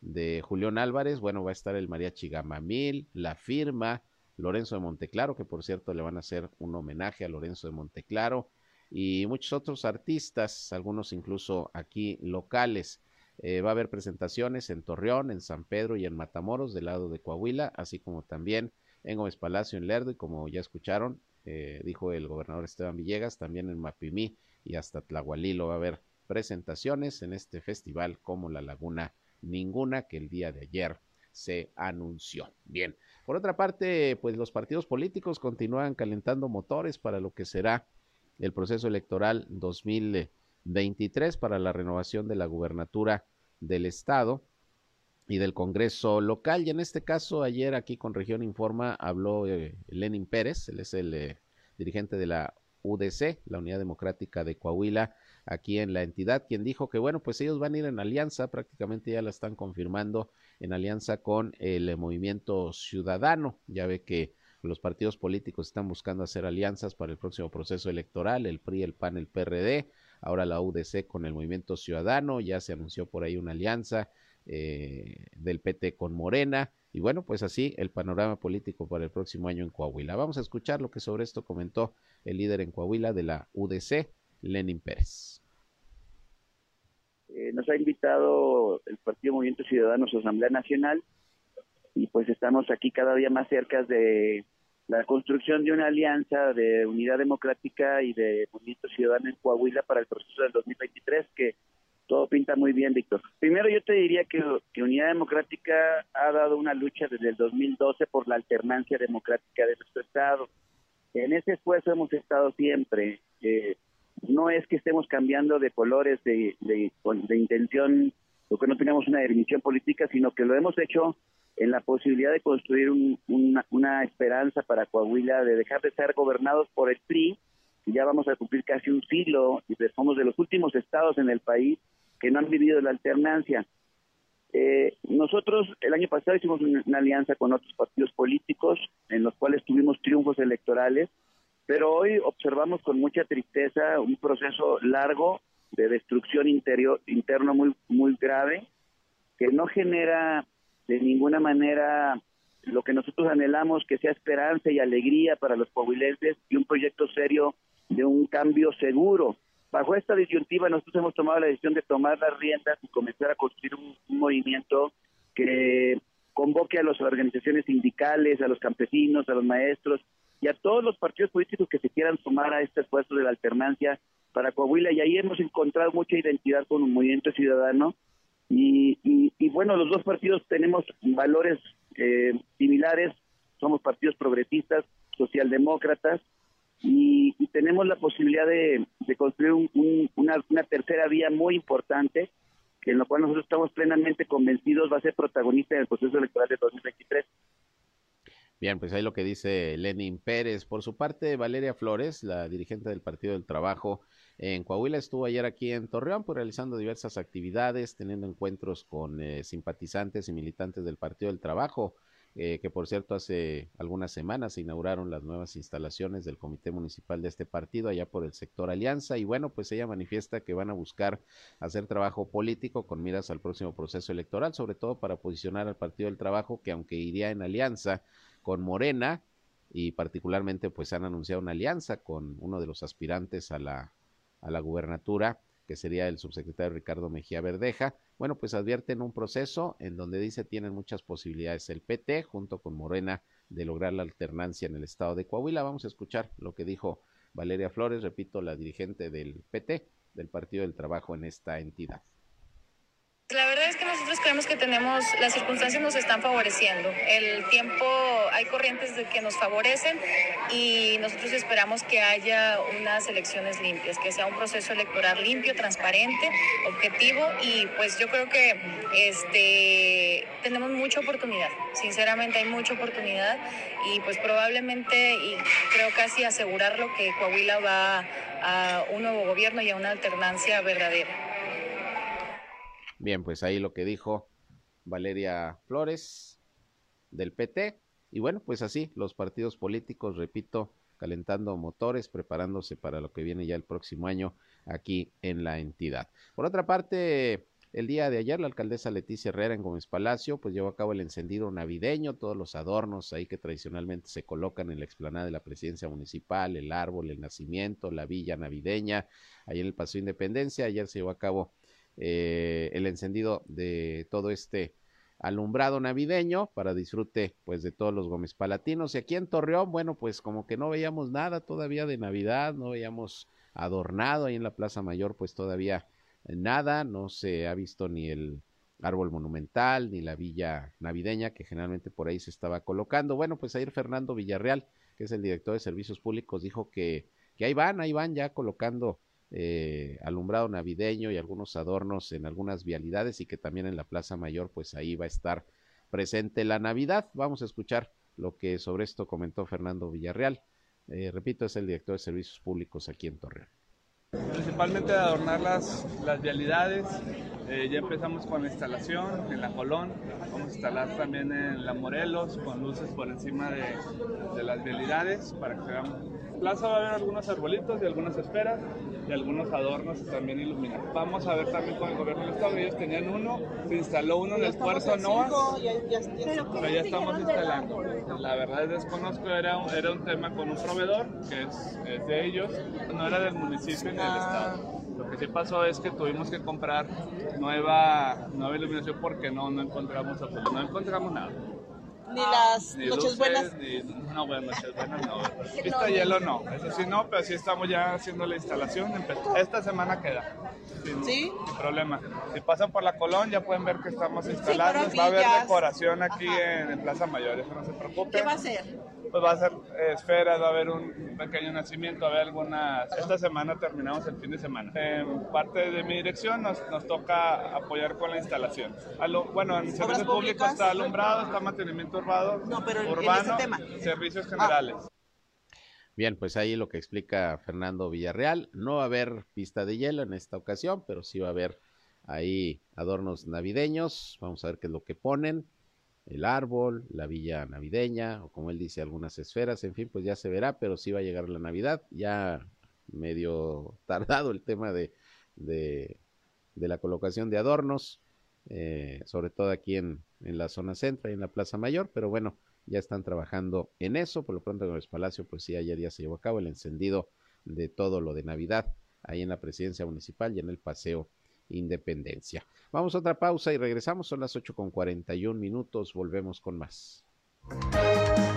de Julián Álvarez, bueno, va a estar el Mariachi Gamamil, La Firma, Lorenzo de Monteclaro, que por cierto le van a hacer un homenaje a Lorenzo de Monteclaro, y muchos otros artistas, algunos incluso aquí locales. Eh, va a haber presentaciones en Torreón, en San Pedro y en Matamoros, del lado de Coahuila, así como también en Gómez Palacio, en Lerdo, y como ya escucharon, eh, dijo el gobernador Esteban Villegas, también en Mapimí y hasta Tlahualilo va a haber presentaciones en este festival como La Laguna Ninguna que el día de ayer se anunció. Bien, por otra parte, pues los partidos políticos continúan calentando motores para lo que será el proceso electoral 2023 para la renovación de la gubernatura del estado y del Congreso local. Y en este caso, ayer aquí con Región Informa habló eh, Lenin Pérez, él es el eh, dirigente de la UDC, la Unidad Democrática de Coahuila, aquí en la entidad, quien dijo que, bueno, pues ellos van a ir en alianza, prácticamente ya la están confirmando, en alianza con el eh, movimiento ciudadano. Ya ve que los partidos políticos están buscando hacer alianzas para el próximo proceso electoral, el PRI, el PAN, el PRD, ahora la UDC con el movimiento ciudadano, ya se anunció por ahí una alianza eh, del PT con Morena. Y bueno, pues así el panorama político para el próximo año en Coahuila. Vamos a escuchar lo que sobre esto comentó el líder en Coahuila de la UDC, Lenin Pérez. Eh, nos ha invitado el Partido Movimiento Ciudadano su Asamblea Nacional y pues estamos aquí cada día más cerca de la construcción de una alianza de unidad democrática y de movimiento ciudadano en Coahuila para el proceso del 2023 que todo pinta muy bien, Víctor. Primero yo te diría que, Unidad Democrática ha dado una lucha desde el 2012 por la alternancia democrática de nuestro Estado. En ese esfuerzo hemos estado siempre. Eh, no es que estemos cambiando de colores de, de, intención o que no tengamos una definición política, sino que lo hemos hecho en la posibilidad de construir una, una esperanza para Coahuila, de dejar de ser gobernados por el PRI, ya vamos a cumplir casi un siglo y somos de los últimos estados en el país que no han vivido la alternancia. Eh, nosotros el año pasado hicimos una, alianza con otros partidos políticos en los cuales tuvimos triunfos electorales, pero hoy observamos con mucha tristeza un proceso largo de destrucción interior interno muy muy grave que no genera de ninguna manera lo que nosotros anhelamos que sea esperanza y alegría para los coahuilenses y un proyecto serio de un cambio seguro Bajo esta disyuntiva nosotros hemos tomado la decisión de tomar las riendas y comenzar a construir un, movimiento que convoque a las organizaciones sindicales, a los campesinos, a los maestros y a todos los partidos políticos que se quieran sumar a este esfuerzo de la alternancia para Coahuila. Y ahí hemos encontrado mucha identidad con un movimiento ciudadano. Y, bueno, los dos partidos tenemos valores eh, similares, somos partidos progresistas, socialdemócratas y, tenemos la posibilidad de, construir una, tercera vía muy importante, en lo cual nosotros estamos plenamente convencidos va a ser protagonista en el proceso electoral de 2023. Bien, pues ahí lo que dice Lenin Pérez. Por su parte, Valeria Flores, la dirigente del Partido del Trabajo en Coahuila. Estuvo ayer aquí en Torreón, pues realizando diversas actividades, teniendo encuentros con eh, simpatizantes y militantes del Partido del Trabajo, eh, que por cierto hace algunas semanas se inauguraron las nuevas instalaciones del Comité Municipal de este partido allá por el sector Alianza. Y bueno, pues ella manifiesta que van a buscar hacer trabajo político con miras al próximo proceso electoral, sobre todo para posicionar al Partido del Trabajo, que aunque iría en alianza con Morena, y particularmente pues han anunciado una alianza con uno de los aspirantes a la a la gubernatura, que sería el subsecretario Ricardo Mejía Verdeja. Bueno, pues advierten un proceso en donde dice tienen muchas posibilidades el PT junto con Morena de lograr la alternancia en el estado de Coahuila. Vamos a escuchar lo que dijo Valeria Flores, repito, la dirigente del PT, del Partido del Trabajo en esta entidad. Que tenemos, las circunstancias nos están favoreciendo. El tiempo, hay corrientes que nos favorecen y nosotros esperamos que haya unas elecciones limpias, que sea un proceso electoral limpio, transparente, objetivo y pues yo creo que este, tenemos mucha oportunidad. Sinceramente hay mucha oportunidad y pues probablemente y creo casi asegurarlo que Coahuila va a un nuevo gobierno y a una alternancia verdadera. Bien, pues ahí lo que dijo Valeria Flores del PT. Y bueno, pues así los partidos políticos, repito, calentando motores, preparándose para lo que viene ya el próximo año aquí en la entidad. Por otra parte, el día de ayer la alcaldesa Leticia Herrera en Gómez Palacio pues llevó a cabo el encendido navideño, todos los adornos ahí que tradicionalmente se colocan en la explanada de la presidencia municipal, el árbol, el nacimiento, la villa navideña, ahí en el Paso Independencia. Ayer se llevó a cabo eh, el encendido de todo este alumbrado navideño para disfrute pues de todos los Gómez Palatinos. Y aquí en Torreón bueno pues como que no veíamos nada todavía de Navidad no veíamos adornado ahí en la Plaza Mayor pues todavía nada no se ha visto ni el árbol monumental ni la villa navideña que generalmente por ahí se estaba colocando. Bueno pues ayer Fernando Villarreal que es el director de servicios públicos dijo que que ahí van ahí van ya colocando eh, alumbrado navideño y algunos adornos en algunas vialidades y que también en la Plaza Mayor pues ahí va a estar presente la Navidad. Vamos a escuchar lo que sobre esto comentó Fernando Villarreal. Eh, repito, es el director de Servicios Públicos aquí en Torreón. Principalmente de adornar las, las vialidades. Eh, ya empezamos con la instalación en la Colón. Vamos a instalar también en la Morelos con luces por encima de, las vialidades para que veamos plaza va a haber algunos arbolitos y algunas esferas y algunos adornos también iluminados. Vamos a ver también con el gobierno del estado, ellos tenían uno, se instaló uno en el puerto Noa, pero ya estamos instalando. La verdad es desconozco, era un, era un tema con un proveedor que es, de ellos, no era del municipio ni del ah. estado. Lo que sí pasó es que tuvimos que comprar nueva, nueva iluminación porque no, no encontramos no encontramos nada ni las noches buenas. no, bueno, noches buenas no. Pista hielo no, eso sí no, pero sí estamos ya haciendo la instalación. Esta semana queda. Sin, ¿Sí? problema. Si pasan por la Colón ya pueden ver que estamos instalando. va a haber decoración aquí en, Plaza Mayor, eso no se preocupe. ¿Qué va a ser? Pues va a ser esferas, va a haber un pequeño nacimiento, va a haber algunas... Esta semana terminamos el fin de semana. En parte de mi dirección nos, nos toca apoyar con la instalación. bueno, en servicio público está alumbrado, está mantenimiento urbano, no, pero urbano servicios generales. Bien, pues ahí lo que explica Fernando Villarreal. No va a haber pista de hielo en esta ocasión, pero sí va a haber ahí adornos navideños. Vamos a ver qué es lo que ponen el árbol, la villa navideña, o como él dice, algunas esferas, en fin, pues ya se verá, pero sí va a llegar la Navidad, ya medio tardado el tema de, de, la colocación de adornos, eh, sobre todo aquí en, en, la zona centro y en la Plaza Mayor, pero bueno, ya están trabajando en eso, por lo pronto en el Palacio, pues sí, ayer ya se llevó a cabo el encendido de todo lo de Navidad ahí en la presidencia municipal y en el paseo Independencia. Vamos a otra pausa y regresamos. Son las 8 con 41 minutos. Volvemos con más.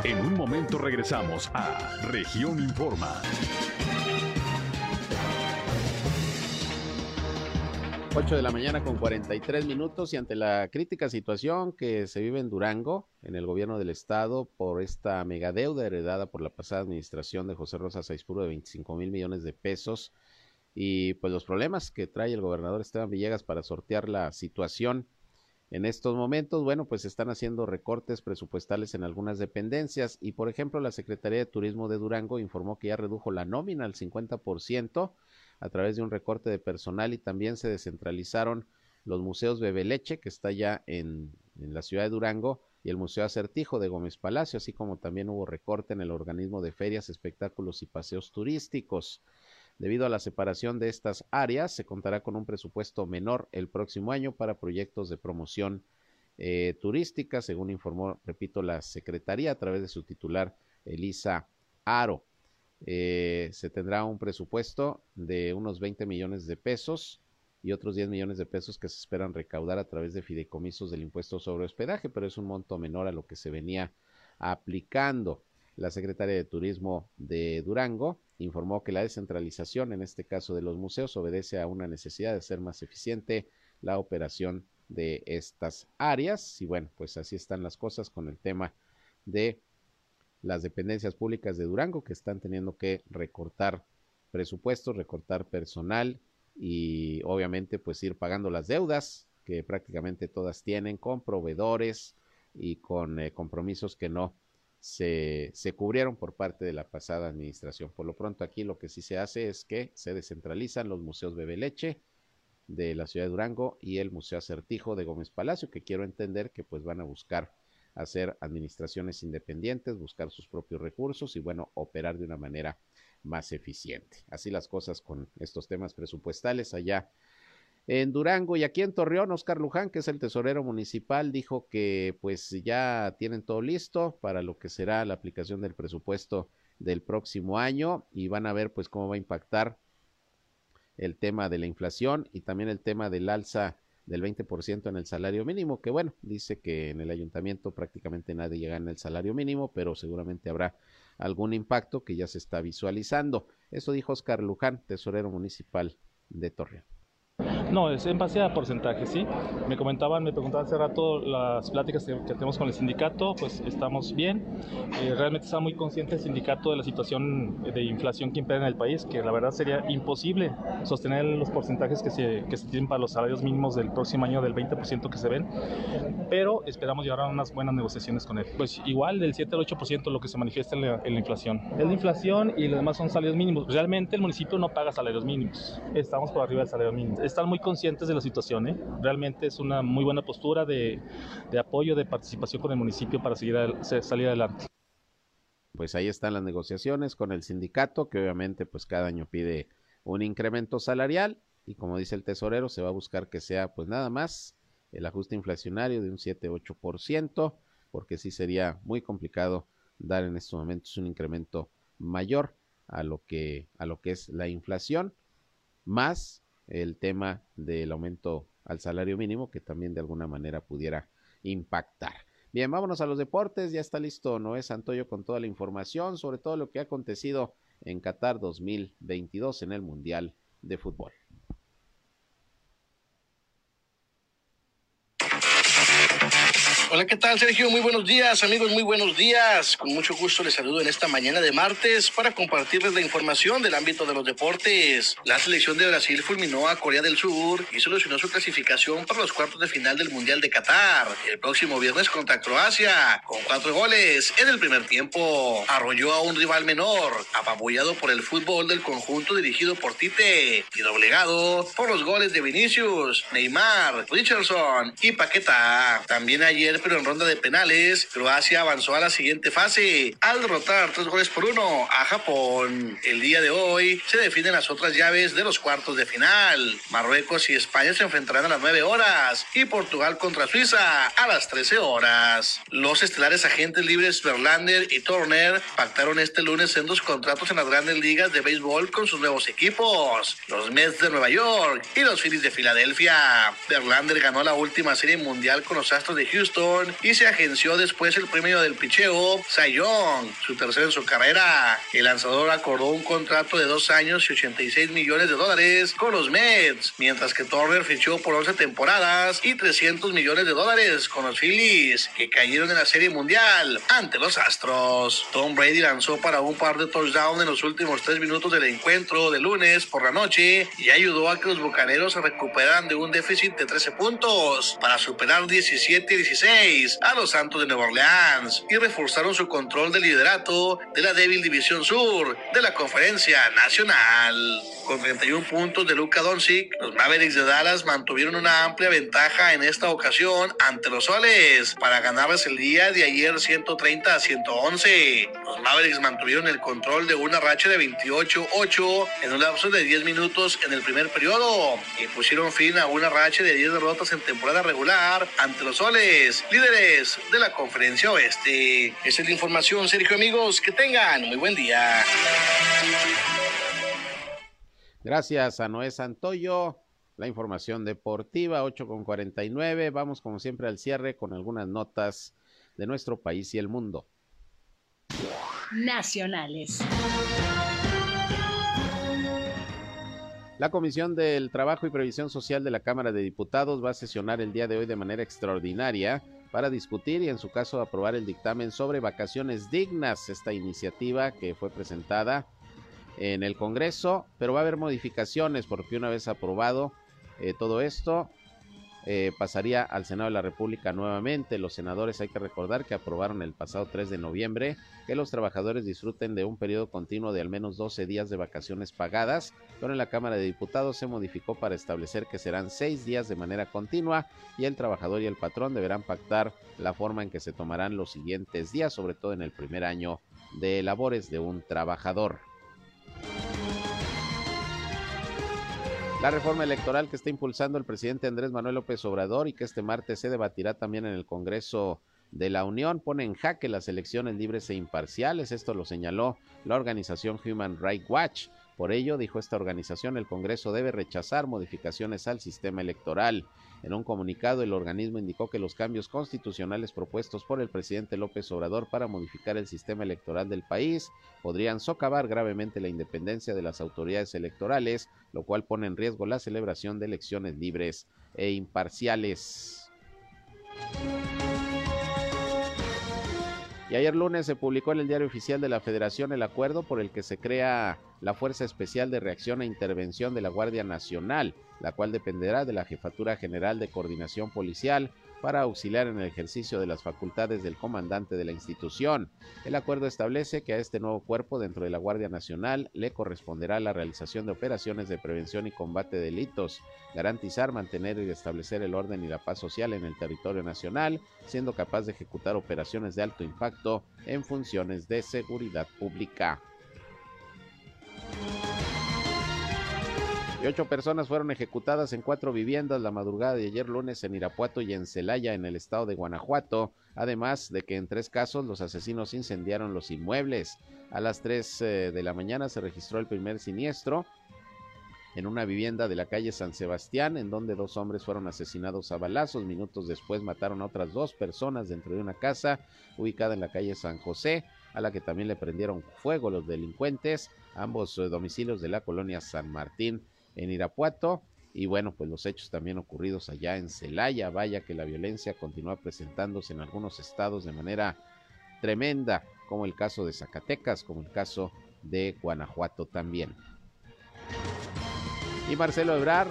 En un momento regresamos a Región Informa. 8 de la mañana con 43 minutos y ante la crítica situación que se vive en Durango, en el gobierno del estado, por esta megadeuda heredada por la pasada administración de José Rosa Saizpuro de 25 mil millones de pesos, y pues los problemas que trae el gobernador Esteban Villegas para sortear la situación en estos momentos, bueno, pues están haciendo recortes presupuestales en algunas dependencias y por ejemplo la Secretaría de Turismo de Durango informó que ya redujo la nómina al 50% a través de un recorte de personal y también se descentralizaron los museos Bebeleche, que está ya en, en la ciudad de Durango, y el Museo Acertijo de Gómez Palacio, así como también hubo recorte en el organismo de ferias, espectáculos y paseos turísticos. Debido a la separación de estas áreas, se contará con un presupuesto menor el próximo año para proyectos de promoción eh, turística, según informó, repito, la Secretaría a través de su titular, Elisa Aro. Eh, se tendrá un presupuesto de unos 20 millones de pesos y otros 10 millones de pesos que se esperan recaudar a través de fideicomisos del impuesto sobre hospedaje, pero es un monto menor a lo que se venía aplicando. La secretaria de Turismo de Durango informó que la descentralización, en este caso de los museos, obedece a una necesidad de ser más eficiente la operación de estas áreas. Y bueno, pues así están las cosas con el tema de las dependencias públicas de Durango que están teniendo que recortar presupuestos, recortar personal y obviamente pues ir pagando las deudas que prácticamente todas tienen con proveedores y con eh, compromisos que no se, se cubrieron por parte de la pasada administración. Por lo pronto aquí lo que sí se hace es que se descentralizan los museos Bebe Leche de la ciudad de Durango y el Museo Acertijo de Gómez Palacio, que quiero entender que pues van a buscar hacer administraciones independientes, buscar sus propios recursos y bueno, operar de una manera más eficiente. Así las cosas con estos temas presupuestales allá en Durango y aquí en Torreón, Oscar Luján, que es el tesorero municipal, dijo que pues ya tienen todo listo para lo que será la aplicación del presupuesto del próximo año y van a ver pues cómo va a impactar el tema de la inflación y también el tema del alza del 20% en el salario mínimo, que bueno, dice que en el ayuntamiento prácticamente nadie llega en el salario mínimo, pero seguramente habrá algún impacto que ya se está visualizando. Eso dijo Oscar Luján, tesorero municipal de Torreón. No, es en base a porcentaje, sí. Me comentaban, me preguntaban hace rato las pláticas que, tenemos con el sindicato, pues estamos bien. Eh, realmente está muy consciente el sindicato de la situación de inflación que impera en el país, que la verdad sería imposible sostener los porcentajes que se, que se tienen para los salarios mínimos del próximo año del 20% que se ven, pero esperamos llevar a unas buenas negociaciones con él. Pues igual del 7 al 8% lo que se manifiesta en la, en la inflación. Es la inflación y lo demás son salarios mínimos. Realmente el municipio no paga salarios mínimos, estamos por arriba del salario mínimo. Están muy conscientes de la situación. ¿eh? Realmente es una muy buena postura de, de, apoyo, de participación con el municipio para seguir salir adelante. Pues ahí están las negociaciones con el sindicato, que obviamente pues cada año pide un incremento salarial y como dice el tesorero, se va a buscar que sea pues nada más el ajuste inflacionario de un 7-8%, porque sí sería muy complicado dar en estos momentos un incremento mayor a lo que a lo que es la inflación más el tema del aumento al salario mínimo, que también de alguna manera pudiera impactar. Bien, vámonos a los deportes. Ya está listo Noé Santoyo con toda la información sobre todo lo que ha acontecido en Qatar 2022 en el Mundial de Fútbol. Hola, ¿qué tal, Sergio? Muy buenos días, amigos, muy buenos días. Con mucho gusto les saludo en esta mañana de martes para compartirles la información del ámbito de los deportes. La selección de Brasil fulminó a Corea del Sur y solucionó su clasificación para los cuartos de final del Mundial de Qatar el próximo viernes contra Croacia, con cuatro goles en el primer tiempo. Arrolló a un rival menor, apabullado por el fútbol del conjunto dirigido por Tite y doblegado por los goles de Vinicius, Neymar, Richardson y Paqueta. También ayer pero en ronda de penales, Croacia avanzó a la siguiente fase al derrotar tres goles por uno a Japón. El día de hoy se definen las otras llaves de los cuartos de final. Marruecos y España se enfrentarán a las 9 horas y Portugal contra Suiza a las 13 horas. Los estelares agentes libres Verlander y Turner pactaron este lunes en dos contratos en las grandes ligas de béisbol con sus nuevos equipos, los Mets de Nueva York y los Phillies de Filadelfia. Verlander ganó la última serie mundial con los Astros de Houston y se agenció después el premio del picheo Sayón, su tercero en su carrera. El lanzador acordó un contrato de dos años y 86 millones de dólares con los Mets, mientras que Turner fichó por 11 temporadas y 300 millones de dólares con los Phillies, que cayeron en la Serie Mundial ante los Astros. Tom Brady lanzó para un par de touchdowns en los últimos tres minutos del encuentro de lunes por la noche y ayudó a que los Bucaneros se recuperaran de un déficit de 13 puntos para superar 17-16 a los Santos de Nueva Orleans y reforzaron su control del liderato de la débil División Sur de la Conferencia Nacional. Con 31 puntos de Luka Doncic. Los Mavericks de Dallas mantuvieron una amplia ventaja en esta ocasión ante los soles para ganarles el día de ayer 130 a 111. Los Mavericks mantuvieron el control de una racha de 28-8 en un lapso de 10 minutos en el primer periodo y pusieron fin a una racha de 10 derrotas en temporada regular ante los soles, líderes de la conferencia oeste. Esa es la información, Sergio amigos, que tengan muy buen día. Gracias a Noé Santoyo. La información deportiva, 8 con 49. Vamos como siempre al cierre con algunas notas de nuestro país y el mundo. Nacionales. La Comisión del Trabajo y Previsión Social de la Cámara de Diputados va a sesionar el día de hoy de manera extraordinaria para discutir y en su caso aprobar el dictamen sobre vacaciones dignas, esta iniciativa que fue presentada en el Congreso, pero va a haber modificaciones porque una vez aprobado eh, todo esto, eh, pasaría al Senado de la República nuevamente. Los senadores hay que recordar que aprobaron el pasado 3 de noviembre que los trabajadores disfruten de un periodo continuo de al menos 12 días de vacaciones pagadas, pero en la Cámara de Diputados se modificó para establecer que serán 6 días de manera continua y el trabajador y el patrón deberán pactar la forma en que se tomarán los siguientes días, sobre todo en el primer año de labores de un trabajador. La reforma electoral que está impulsando el presidente Andrés Manuel López Obrador y que este martes se debatirá también en el Congreso de la Unión pone en jaque las elecciones libres e imparciales. Esto lo señaló la organización Human Rights Watch. Por ello, dijo esta organización, el Congreso debe rechazar modificaciones al sistema electoral. En un comunicado, el organismo indicó que los cambios constitucionales propuestos por el presidente López Obrador para modificar el sistema electoral del país podrían socavar gravemente la independencia de las autoridades electorales, lo cual pone en riesgo la celebración de elecciones libres e imparciales. Y ayer lunes se publicó en el diario oficial de la Federación el acuerdo por el que se crea la Fuerza Especial de Reacción e Intervención de la Guardia Nacional, la cual dependerá de la Jefatura General de Coordinación Policial para auxiliar en el ejercicio de las facultades del comandante de la institución. El acuerdo establece que a este nuevo cuerpo dentro de la Guardia Nacional le corresponderá la realización de operaciones de prevención y combate de delitos, garantizar, mantener y establecer el orden y la paz social en el territorio nacional, siendo capaz de ejecutar operaciones de alto impacto en funciones de seguridad pública. Y ocho personas fueron ejecutadas en cuatro viviendas la madrugada de ayer lunes en Irapuato y en Celaya, en el estado de Guanajuato, además de que en tres casos los asesinos incendiaron los inmuebles. A las tres eh, de la mañana se registró el primer siniestro en una vivienda de la calle San Sebastián, en donde dos hombres fueron asesinados a balazos. Minutos después mataron a otras dos personas dentro de una casa ubicada en la calle San José, a la que también le prendieron fuego los delincuentes, ambos eh, domicilios de la colonia San Martín en Irapuato. Y bueno, pues los hechos también ocurridos allá en Celaya. Vaya que la violencia continúa presentándose en algunos estados de manera tremenda, como el caso de Zacatecas, como el caso de Guanajuato también. Y Marcelo Ebrar,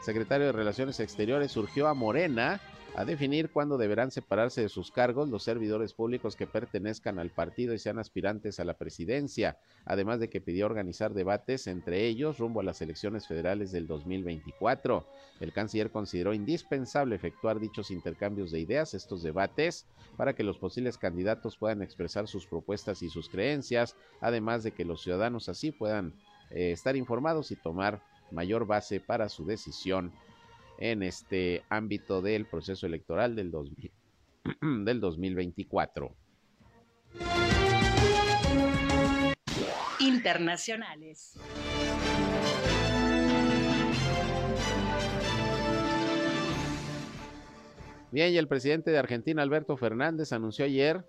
secretario de Relaciones Exteriores, surgió a Morena a definir cuándo deberán separarse de sus cargos los servidores públicos que pertenezcan al partido y sean aspirantes a la presidencia, además de que pidió organizar debates entre ellos rumbo a las elecciones federales del 2024. El canciller consideró indispensable efectuar dichos intercambios de ideas, estos debates, para que los posibles candidatos puedan expresar sus propuestas y sus creencias, además de que los ciudadanos así puedan eh, estar informados y tomar mayor base para su decisión en este ámbito del proceso electoral del, del 2024. Internacionales. Bien, y el presidente de Argentina, Alberto Fernández, anunció ayer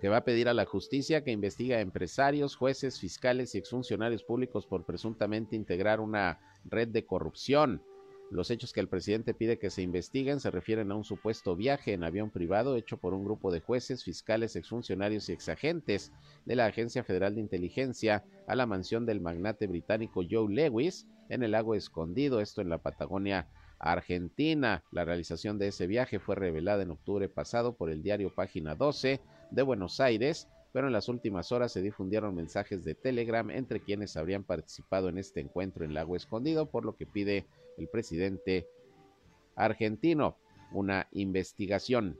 que va a pedir a la justicia que investigue a empresarios, jueces, fiscales y exfuncionarios públicos por presuntamente integrar una red de corrupción. Los hechos que el presidente pide que se investiguen se refieren a un supuesto viaje en avión privado hecho por un grupo de jueces, fiscales, exfuncionarios y exagentes de la Agencia Federal de Inteligencia a la mansión del magnate británico Joe Lewis en el lago escondido, esto en la Patagonia Argentina. La realización de ese viaje fue revelada en octubre pasado por el diario Página 12 de Buenos Aires pero en las últimas horas se difundieron mensajes de Telegram entre quienes habrían participado en este encuentro en Lago Escondido, por lo que pide el presidente argentino una investigación.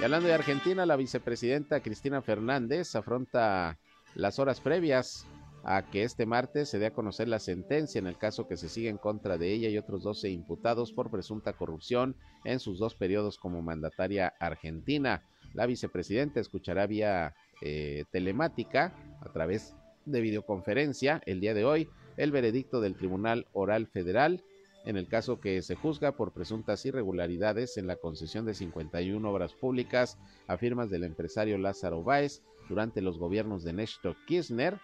Y hablando de Argentina, la vicepresidenta Cristina Fernández afronta las horas previas a que este martes se dé a conocer la sentencia en el caso que se sigue en contra de ella y otros 12 imputados por presunta corrupción en sus dos periodos como mandataria argentina. La vicepresidenta escuchará vía eh, telemática a través de videoconferencia el día de hoy el veredicto del Tribunal Oral Federal en el caso que se juzga por presuntas irregularidades en la concesión de 51 obras públicas a firmas del empresario Lázaro Báez durante los gobiernos de Néstor Kirchner,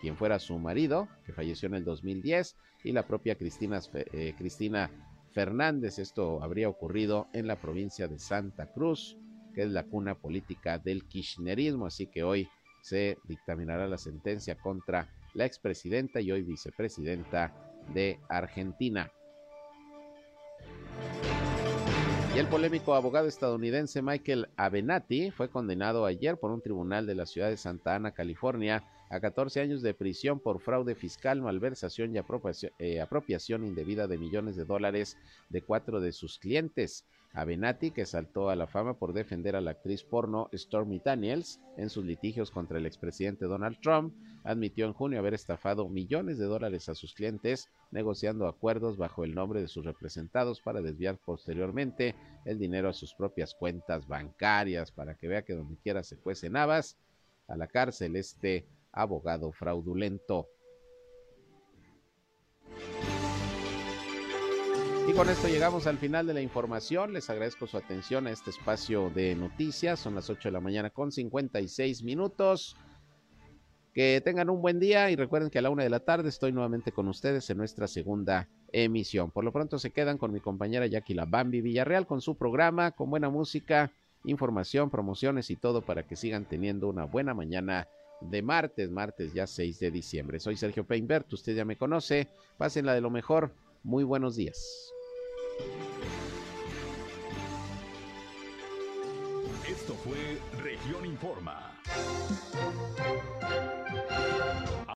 quien fuera su marido, que falleció en el 2010, y la propia Cristina, eh, Cristina Fernández. Esto habría ocurrido en la provincia de Santa Cruz, que es la cuna política del kirchnerismo, así que hoy se dictaminará la sentencia contra la expresidenta y hoy vicepresidenta de Argentina. Y el polémico abogado estadounidense Michael Avenatti fue condenado ayer por un tribunal de la ciudad de Santa Ana, California, a 14 años de prisión por fraude fiscal, malversación y apropiación, eh, apropiación indebida de millones de dólares de cuatro de sus clientes. Avenatti, que saltó a la fama por defender a la actriz porno Stormy Daniels en sus litigios contra el expresidente Donald Trump, admitió en junio haber estafado millones de dólares a sus clientes, negociando acuerdos bajo el nombre de sus representados para desviar posteriormente el dinero a sus propias cuentas bancarias, para que vea que donde quiera se cuecen habas, a la cárcel este abogado fraudulento. Y con esto llegamos al final de la información. Les agradezco su atención a este espacio de noticias. Son las 8 de la mañana con 56 minutos. Que tengan un buen día y recuerden que a la una de la tarde estoy nuevamente con ustedes en nuestra segunda emisión. Por lo pronto se quedan con mi compañera Jackie La Bambi Villarreal con su programa, con buena música, información, promociones y todo para que sigan teniendo una buena mañana de martes, martes ya 6 de diciembre. Soy Sergio Peinbert, usted ya me conoce. Pásenla de lo mejor. Muy buenos días. Esto fue Región Informa.